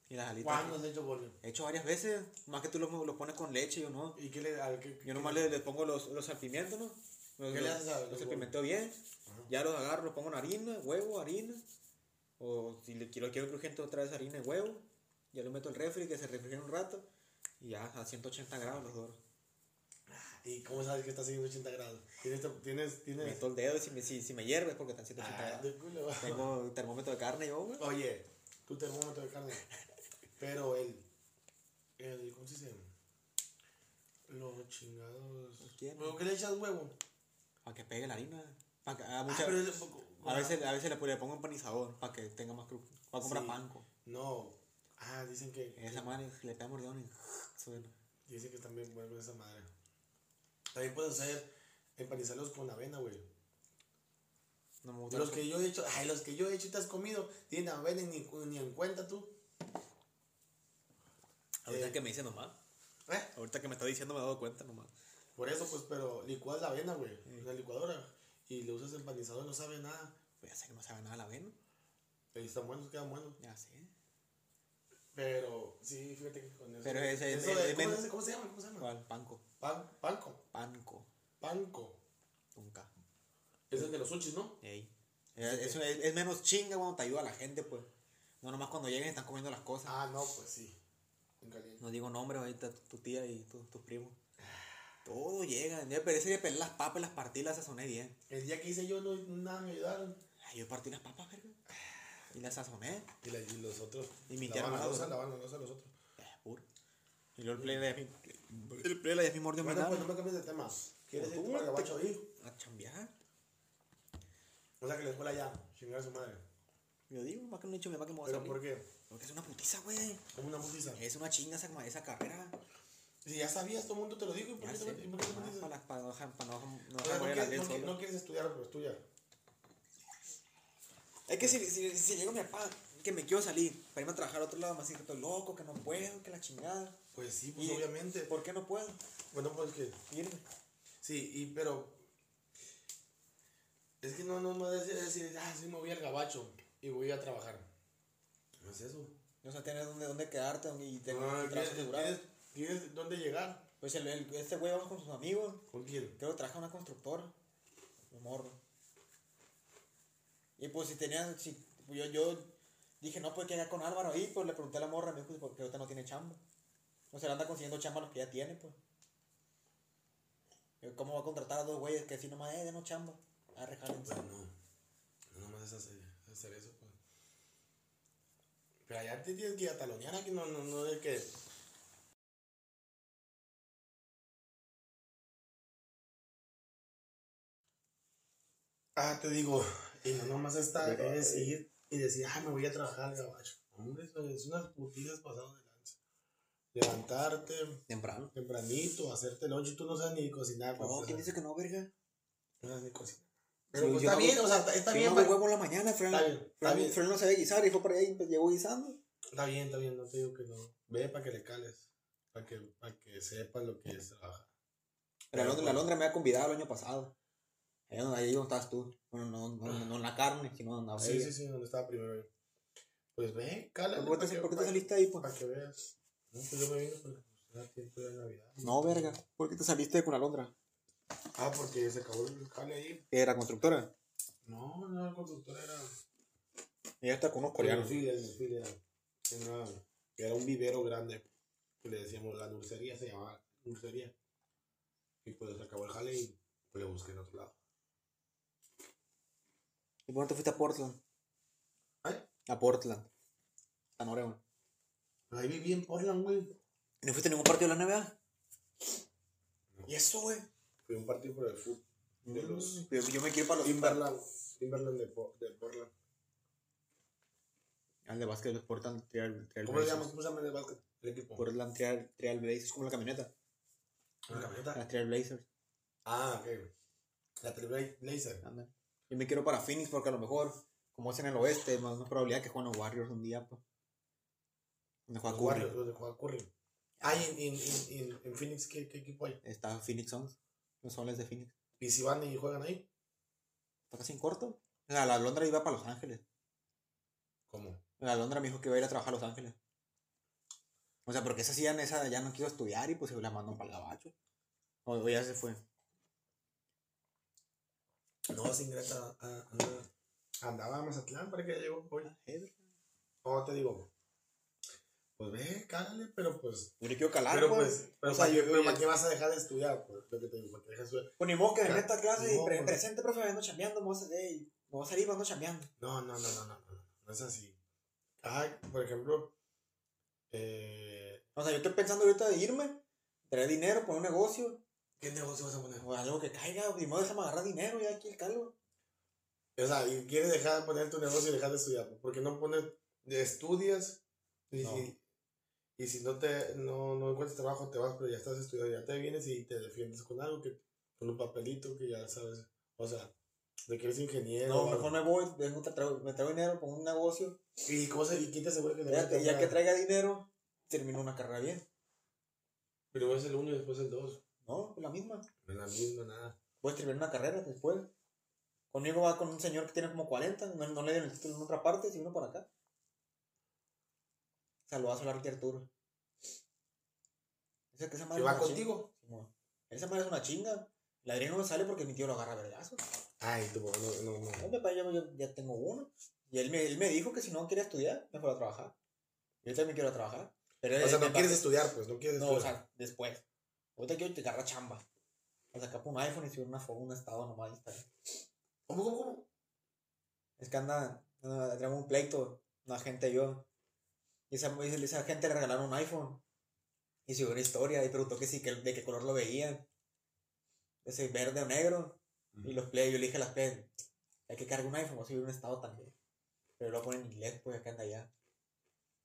Y las alitas. ¿Cuándo has hecho bolo? He hecho varias veces, más que tú los lo pones con leche, yo no. ¿Y qué le a- qué- Yo qué- nomás le, le pongo los, los salpimientos, ¿no? Los, ¿Qué le haces a los los salpimenteo bien, ya los agarro, los pongo en harina, huevo, harina. O si le quiero, quiero crujiente otra vez harina y huevo. Ya lo meto al refri, que se refrigere un rato. Y ya a 180 grados los doros. ¿Y cómo sabes que está a 180 grados? ¿Tienes, tienes, tienes... Meto el dedo y si me, si, si me hierve porque está a 180 Ah, grados. culo. Tengo termómetro de carne yo, güey. Oye, tu termómetro de carne. [laughs] Pero el, el, ¿cómo se dice? Los chingados. ¿Quién? ¿Pero qué le echas huevo? Para que pegue la harina. Pa' que- a, Ah, pero el- a veces, a veces le, le pongo empanizador para que tenga más cru. Para comprar Sí. panco. No. Ah, dicen que, Esa madre le pega mordidón y [laughs] suena. dicen que también bueno esa madre. También puedes hacer empanizarlos con avena, güey. No me gusta. Los que yo he hecho, ay, los que yo he hecho y te has comido, tienen avena ni, ni en cuenta tú. Ahorita eh, que me dice nomás. ¿Eh? Ahorita que me está diciendo me he dado cuenta nomás. Por eso, pues, pero licuas la avena, güey, en la licuadora. Y le usas empanizador, no sabe nada. Pues ya sé que no sabe nada la avena. Pero están buenos, quedan buenos. Ya sé. Pero, sí, fíjate que con eso. Pero ese- eso ese- de- ese ¿cómo, se- ¿Cómo se llama? ¿Cómo se llama? ¿Cuál? Panco. Pan, panco. Panco. Panco. Ese es de los sushis, ¿no? Ey. Es, es- es- es menos chinga cuando te ayuda a la gente, pues. No nomás cuando lleguen y están comiendo las cosas. Ah, no, pues sí. No digo nombres ahorita, tu, tu tía y tu- tus primos. Todo llega. Ya pero ese día pelé las papas, las partí, las sazoné bien. El día que hice yo, no, nada me ayudaron. Ay, yo partí las papas, verga. Y las sazoné. Y, la- y los otros. Y mi tía hermana, ¿no? la van los otros. Eh, puro. Y luego el play de. El play de mi mordió Bueno, pues no me cambies de tema. ¿Quieres irte tú, el gabacho ahí? A chambear. O sea que la escuela ya, chingar a su madre. Yo digo, más que no he dicho mi mamá que me voy a ¿Pero salir. por qué? Porque es una putiza, güey. Como una putiza. Es una chinga esa, esa carrera. Si ya sabías, todo el mundo te lo dijo. ¿y ¿Por qué te Ah, metiste? Para, no O sea, quieres, piel no, qui- solo. no quieres estudiar, pues estudia. Es que si, si, si llega mi papá, que me quiero salir, para irme a trabajar a otro lado, más que estoy loco, que no puedo, que la chingada. Pues sí, pues Y- obviamente. ¿Por qué no puedo? Bueno, pues que. Irme. Sí, y pero. Es que no, no, no es decir, ah, sí, me voy al gabacho y voy a trabajar. No es eso. O sea, tienes dónde, dónde quedarte y tener No, un trabajo ¿quieres, asegurado. ¿quieres, quieres dónde llegar? Pues el, el- este güey vamos con sus amigos. ¿Con quién? Creo que trabaja una constructora. Un morro. Y pues si tenían, si, pues, yo, yo dije, no, pues que con Álvaro ahí, pues le pregunté a la morra, me dijo, porque ahorita no tiene chamba. O sea, le anda consiguiendo chamba a los que ya tiene, pues. Yo, ¿Cómo va a contratar a dos güeyes que si nomás, eh, denos chamba? A rejálense. Pues no. No nomás es hacer, hacer eso, pues. Pero allá te tienes que ir a talonear aquí, no, no, no de que. Ah, te digo, y no nomás está, es ir y decir, ah, me voy a trabajar al gabacho. Hombre, es unas putizas pasadas de lanza. Levantarte Temprano. tempranito, hacerte lonche, tú no sabes ni cocinar. No, ¿quién dice que no, verga? No sabes ni cocinar. Sí, Pero pues yo está no- bien, o sea, está, bien, no pues. me huevo en la mañana, Fran, Está bien, está bien. Fran no sabía guisar y fue por ahí, pues llegó guisando. Está bien, está bien, no te digo que no. Ve para que le cales, para que, para que sepas lo que es trabajar. La Londra, la. Londra me había convidado el año pasado. Ahí donde, estabas tú. Bueno, no, no, no en la carne, sino donde andaba Sí, ella. sí, sí, donde estaba primero. Pues ve, cálale. ¿Por qué, te, saliste ahí, pues? Para que veas. No, pues yo me vine porque pues, era tiempo de Navidad. No, verga. ¿Por qué te saliste con la Londra? Ah, porque se acabó el jale ahí. ¿Que era constructora? No, no, el constructor era. Ella está con unos coreanos. El Nufil era. Era, era un vivero grande. Que le decíamos la nursería, se llamaba nursería. Y pues se acabó el jale y pues, le busqué en otro lado. ¿Y por qué te fuiste a Portland? ¿Eh? A Portland. A Oregon. Ahí viví en Portland, güey. ¿Y ¿No fuiste a ningún partido de la NBA? ¿Y eso, güey? Fui a un partido por el fútbol. De los Yo, yo me quiero para los Timberland. Timberland de, Po- de Portland. Al de básquet de los Portland Trail, Trail ¿Cómo se Blazers. llama? ¿Cómo se llama el básquet? El equipo. Portland Trail, Trail Blazers, como la camioneta. ¿La camioneta? Las Trail Blazers. Ah, ok. La Trail Blazer. Anda. Yo me quiero para Phoenix porque a lo mejor, como es en el oeste, más más probabilidad que jueguen los Warriors un día, pues. Donde juega Los Curry. Warriors, los de juega Curry. Ah, y en, en, en, en, en Phoenix, ¿qué, ¿qué equipo hay? Está Phoenix Suns. Los soles de Phoenix. ¿Y si van y juegan ahí? Está casi en corto. La, la Londra iba para Los Ángeles. ¿Cómo? La Londra me dijo que iba a ir a trabajar a Los Ángeles. O sea, porque esa sí esa ya no quiso estudiar y pues se la mandó para el gabacho. O, o ya se fue. No, sin Greta. ah, ah, andaba a Mazatlán para que llegó hoy. Eh, O te digo. Pues ve, cágale, pero pues. Yo le quiero calar, Pero pues. pues, pero o sea, ¿para, yo, pero ¿para qué vas a dejar de estudiar? Pues lo que te digo, ¿para qué dejas de estudiar? Pues ni modo que me meta a clase no, y pre- pues- presente, profe, ando chambeando, me voy a, salir- me voy a salir, ando chambeando. No, no, no, no, no, no, no es así. Ah, por ejemplo, eh, O sea, yo estoy pensando ahorita de irme, traer dinero, poner un negocio, ¿qué negocio vas a poner? o algo que caiga, ni modo déjame agarrar dinero ya aquí el calvo. O sea, y quieres dejar de poner tu negocio y dejar de estudiar, porque no pones, estudias y, No. si, y si no te no, no encuentras trabajo te vas, pero ya estás estudiando, ya te vienes y te defiendes con algo, que con un papelito que ya sabes, o sea, de que eres ingeniero. No, mejor me voy, te traigo- me traigo dinero, pongo un negocio, ¿Y cómo se, y quién te asegura que te ya, a ya que traiga dinero, termino una carrera bien. Primero es el uno y después el dos. No, la misma. No es la misma, nada. Puedes terminar una carrera después. Conmigo va con un señor que tiene como 40, no, no le dieron el título en otra parte, sino por acá. Saludazo a la Ricky Arturo. Esa, que esa madre ¿Que va es una contigo? chinga. Esa madre es una chinga. La Adriana no sale porque mi tío lo agarra a vergazos. Ay, tu papá, no, no, no. No, mi papá, yo, yo ya tengo uno. Y él me, él me dijo que si no quería estudiar, me fuera a trabajar. Yo también quiero trabajar. Pero O sea, no quieres estudiar, pues, no quieres No, o estudiar. sea, después. Ahorita quiero te agarrar chamba. O sacar un iPhone y subir una foto, un estado nomás. ¿Cómo, cómo, cómo? Es que anda, anda tenemos un pleito, una gente y yo. Y esa, esa gente le regalaron un iPhone. Y subió una historia y preguntó que sí, que, de qué color lo veían. Ese verde o negro. Y los play, yo le dije a las play, hay que cargar un iPhone, voy a subir un estado también. Pero lo ponen en inglés, pues acá anda allá.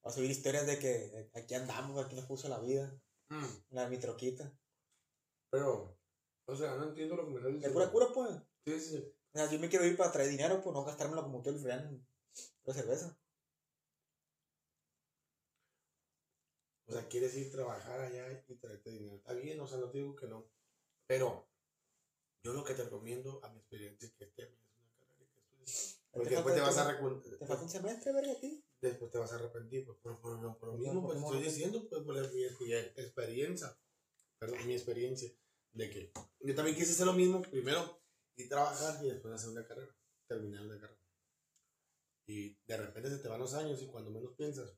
Voy a subir historias de que aquí andamos, aquí nos puso la vida. Mm, La de mi troquita. Pero, o sea, no entiendo lo que me estás De diciendo. pura cura, pues. Sí, sí, sí. O sea, yo me quiero ir para traer dinero, pues no gastármelo como tú el frián en la cerveza. O sea, quieres ir a trabajar allá y traerte dinero. Está bien, o sea, no te digo que no. Pero, yo lo que te recomiendo, a mi experiencia, es que termines una carrera y que estudies. Porque Te después te vas a Te arrepentir. falta un semestre, verga, a ti. Después te vas a arrepentir. Pues, por, por, por, lo ¿Por mismo, pues estoy diciendo, pues, por la- experiencia. Perdón, mi experiencia. De que yo también quise hacer lo mismo. Primero, y trabajar y después hacer una carrera. Terminar una carrera. Y de repente se te van los años y cuando menos piensas,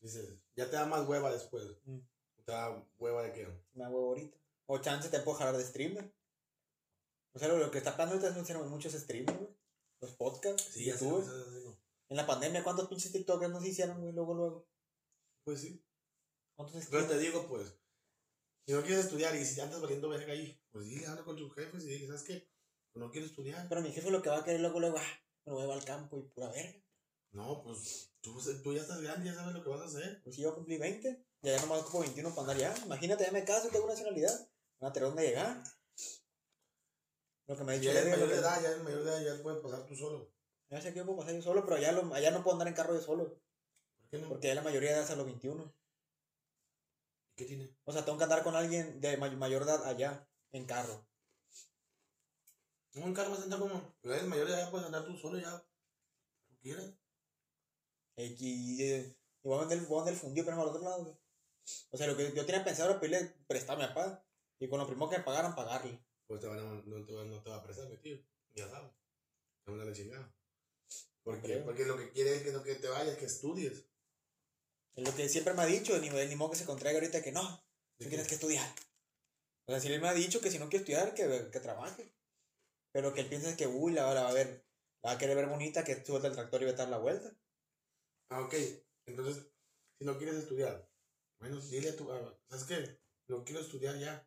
dices, ya te da más hueva después. Mm. Te da hueva de que. Me hago ahorita. O chance te puedo jalar de streamer. O sea, lo, que está pasando ahorita es muchos streamers, güey. Los podcasts, Sí, ya sé. En la pandemia, ¿cuántos pinches TikTokers no se hicieron, güey? Luego, luego. Pues sí. ¿Cuántos Pero streamers? te digo, pues, si no quieres estudiar y si ya andas valiendo verga ahí, pues dile, habla con tus jefes y dile, ¿sabes qué? No quiero estudiar. Pero mi jefe lo que va a querer luego, luego, ah, me voy al campo y pura verga. No, pues tú, tú ya estás grande, ya sabes lo que vas a hacer. Pues si yo cumplí 20, ya ya nomás ocupo 21 para andar ya. Imagínate, ya me caso y tengo nacionalidad. Van a tener dónde llegar. Lo que me ha dicho ya eres mayor de edad, ya eres mayor de edad, ya puedes pasar tú solo. Ya sé que yo puedo pasar yo solo, pero allá, lo- allá no puedo andar en carro yo solo. ¿Por qué no? Porque ya la mayoría de edad es a los 21. ¿Qué tiene? O sea, tengo que andar con alguien de may- mayor edad allá, en carro. No, en carro vas a andar como, ya eres mayor de edad, puedes andar tú solo ya. Tú quieras. Eh, Y, eh, y voy a vender, voy a vender el fundido, pero no al otro lado, güey. O sea, lo que yo tenía pensado era pedirle prestarme a papá. Y con lo primero que me pagaran, pagarle. Pues te van a, no, te va, no te va a prestar, mi tío. Ya sabes. Te van a la chingada. ¿Por qué? Porque lo que quiere es que no que te vayas, que estudies. Es lo que siempre me ha dicho, ni, ni modo que se contraiga ahorita que no, ¿De tú tienes que estudiar. O sea, si él me ha dicho que si no quiere estudiar, que, que trabaje. Pero que él piensa que, uy, la, la va a ver, la va a querer ver bonita, que sube del tractor y va a dar la vuelta. Ah, ok. Entonces, si no quieres estudiar, bueno, dile a tu. ¿Sabes qué? No quiero estudiar ya.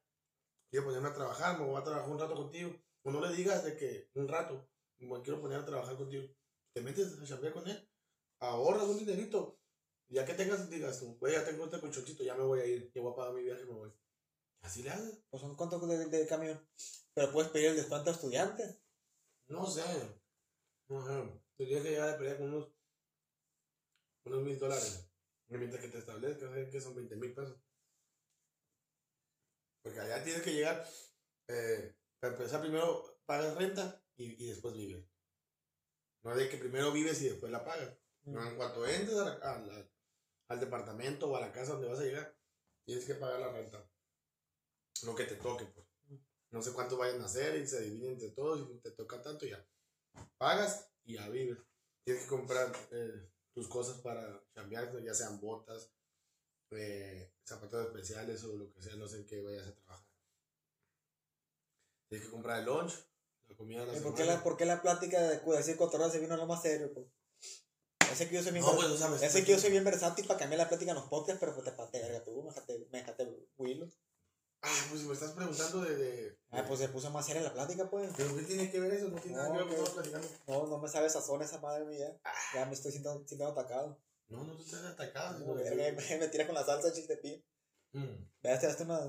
Quiero ponerme a trabajar, me voy a trabajar un rato contigo. O no le digas de que un rato, me quiero poner a trabajar contigo. Te metes a chambear con él, ahorras un dinerito. Ya que tengas, digas tú, güey, ya tengo este colchoncito, ya me voy a ir, ya voy a pagar mi viaje y me voy. Así le haces. Pues son cuántos de, de camión. Pero puedes pedir el descuento a estudiantes. No sé. No sé. Tendrías que llegar a pelear con unos, unos mil dólares. Mientras que te establezcas eh, que son 20 mil pesos. Porque allá tienes que llegar. Eh, para empezar, primero pagas renta y, y después vives. No es de que primero vives y después la pagas. No, en cuanto entres a la- a la- al departamento o a la casa donde vas a llegar, tienes que pagar la renta. Lo que te toque, pues. No sé cuánto vayan a hacer y se dividen entre todos y te toca tanto ya. Pagas y ya vives. Tienes que comprar eh, tus cosas para cambiar, ya sean botas, eh, zapatos especiales o lo que sea, no sé en qué vayas a trabajar. Tienes que comprar el lunch, la comida de la ¿Y semana. ¿Por qué, la, ¿Por qué la plática de decir cotorreo se vino a lo más serio? Pues? Ese que yo soy bien, No, pues, o sea, me- ese que yo soy bien versátil para cambiar la plática en los podcasts, pero pues te pateé verga tú, me dejaste, me dejaste Willow. Ah, pues si me estás preguntando de... de Ah, pues se puso más seria la plática, pues. ¿Pero qué tiene que ver eso? No tiene nada que ver con platicando. No, no me sabe sazón esa madre mía. Ya me estoy sintiendo, sintiendo atacado. No, no te estás atacado. No, me, me tira con la salsa chiltepín. Mm, Veas, te daste una,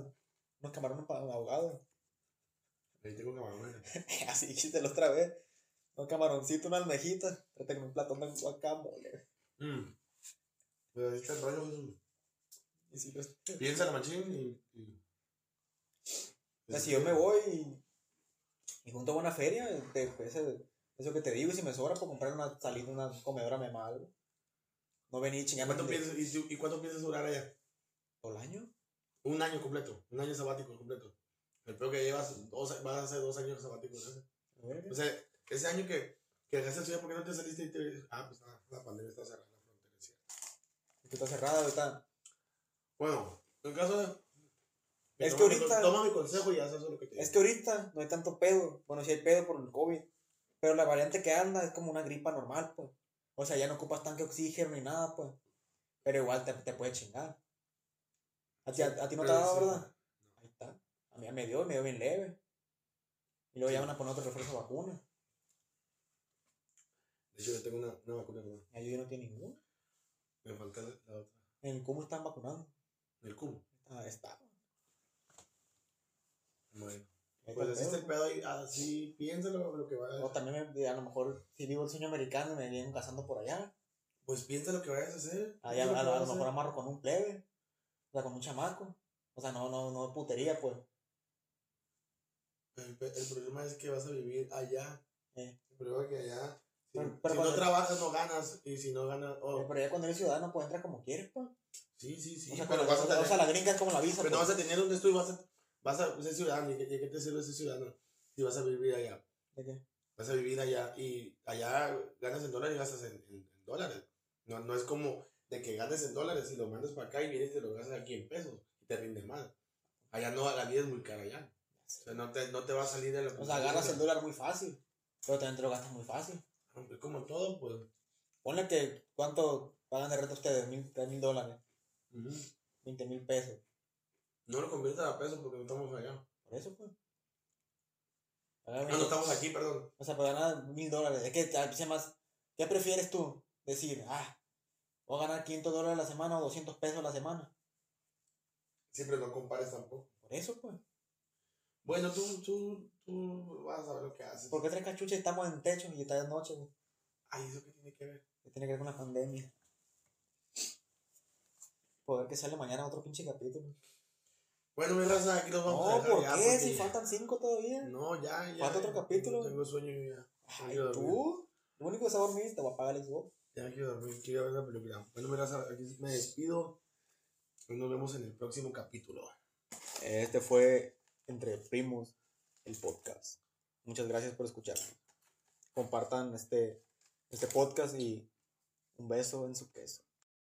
unos camarones para ahogados. Ahí tengo camarones. [laughs] Así dijiste la otra vez. Un camaroncito, una almejita. Trate con un platón de guacamole. Mm. Pero ahí está el rollo. Y si, pues, Piensa la machín y... y- o sea, si yo me voy y, y junto a buena feria, pues, ese- eso que te digo, y si me sobra, por comprar una salida, una comedora me algo. No venir ¿Y chingando cuánto, piensas, y, tú- ¿Y cuánto piensas durar allá? todo el año. Un año completo. Un año sabático completo. El peor que llevas, dos, vas a hacer dos años sabáticos. ¿eh? O sea, ese año que, que dejaste de estudiar, ¿por qué no te saliste y te... Ah, pues ah, la pandemia está cerrada, la frontera, es cierto. Esto está cerrado, ahorita. Bueno, en caso de... Es que ahorita- Toma mi consejo y haz eso lo que te Es digo. que ahorita no hay tanto pedo. Bueno, sí hay pedo por el COVID. Pero la variante que anda es como una gripa normal, pues. O sea, ya no ocupas tanque oxígeno ni nada, pues. Pero igual te, te puede chingar. A ti, a, a ti no te ha dado. ¿verdad? Ahí está. A mí me dio, me dio bien leve. Y luego ya van a poner otro refuerzo de vacuna. De hecho, yo tengo una, una vacuna nueva. Y ahí no tiene ninguna. Me falta la la otra. En cómo están vacunando. El cum. Está, está. Bueno. Pues así está el pedo. ahí. Así piénsalo lo que vayas. O también me- a lo mejor si vivo el sueño americano me vienen casando por allá. Pues piensa lo que vayas a hacer. Allá, piensa a, lo que a lo vayas a mejor hacer. amarro con un plebe. O sea, con un chamaco. O sea, no, no, no putería, pues. El, pe- el problema es que vas a vivir allá. Eh. El problema es que allá. Si, Pero- pero si cuando- no trabajas, no ganas. Y si no ganas. oh, Pero ya cuando eres ciudadano, pues entra como quieres, pues. sí, sí, sí. o sea, pero vas a o sea, tener, la gringa es como la visa. pero no pues. vas a tener un estudio. Vas a, vas a ser ciudadano. ¿Y qué, te sirve ser ciudadano? Si vas a vivir allá. ¿De qué? Vas a vivir allá. Y allá ganas en dólares y gastas en, en- en dólares. No, no es como de que ganes en dólares y lo mandas para acá y vienes y te lo gastas aquí en pesos. Y te rinde más. Allá no, la vida es muy cara allá. O sea, no te, no te va a salir de lo O sea, agarras el dólar muy fácil. Pero también te lo gastas muy fácil. Es como todo, pues. Ponle que, ¿cuánto pagan de renta ustedes? Mil, tres mil dólares. Veinte mil pesos. No lo conviertas a pesos porque no estamos allá. Por eso, pues. No, no estamos aquí, perdón. O sea, para ganar mil dólares. Es que a veces más. ¿Qué prefieres tú? Decir, ah, voy a ganar 500 dólares a la semana o 200 pesos a la semana. Siempre no compares tampoco. Por eso, pues. Bueno, tú, tú, tú vas a saber lo que haces. ¿Por qué tres cachuchas estamos en techo y está de noche, güey? Ay, ¿eso qué tiene que ver? Que tiene que ver con la pandemia. Poder que sale mañana otro pinche capítulo. Bueno, mi raza, aquí nos vamos a No, dejar ¿por ya qué? porque- Si faltan cinco todavía. No, ya, ya. ¿Falta otro ya, capítulo? Tengo, tengo sueño yo ya. Ay, tú. Lo único que se va a dormir te voy a pagar el Xbox. Ya quiero dormir, quiero ver la película. Bueno, mi raza, aquí me despido. Y nos vemos en el próximo capítulo. Este fue Entre Primos, el podcast. Muchas gracias por escuchar. Compartan este, este podcast y un beso en su queso.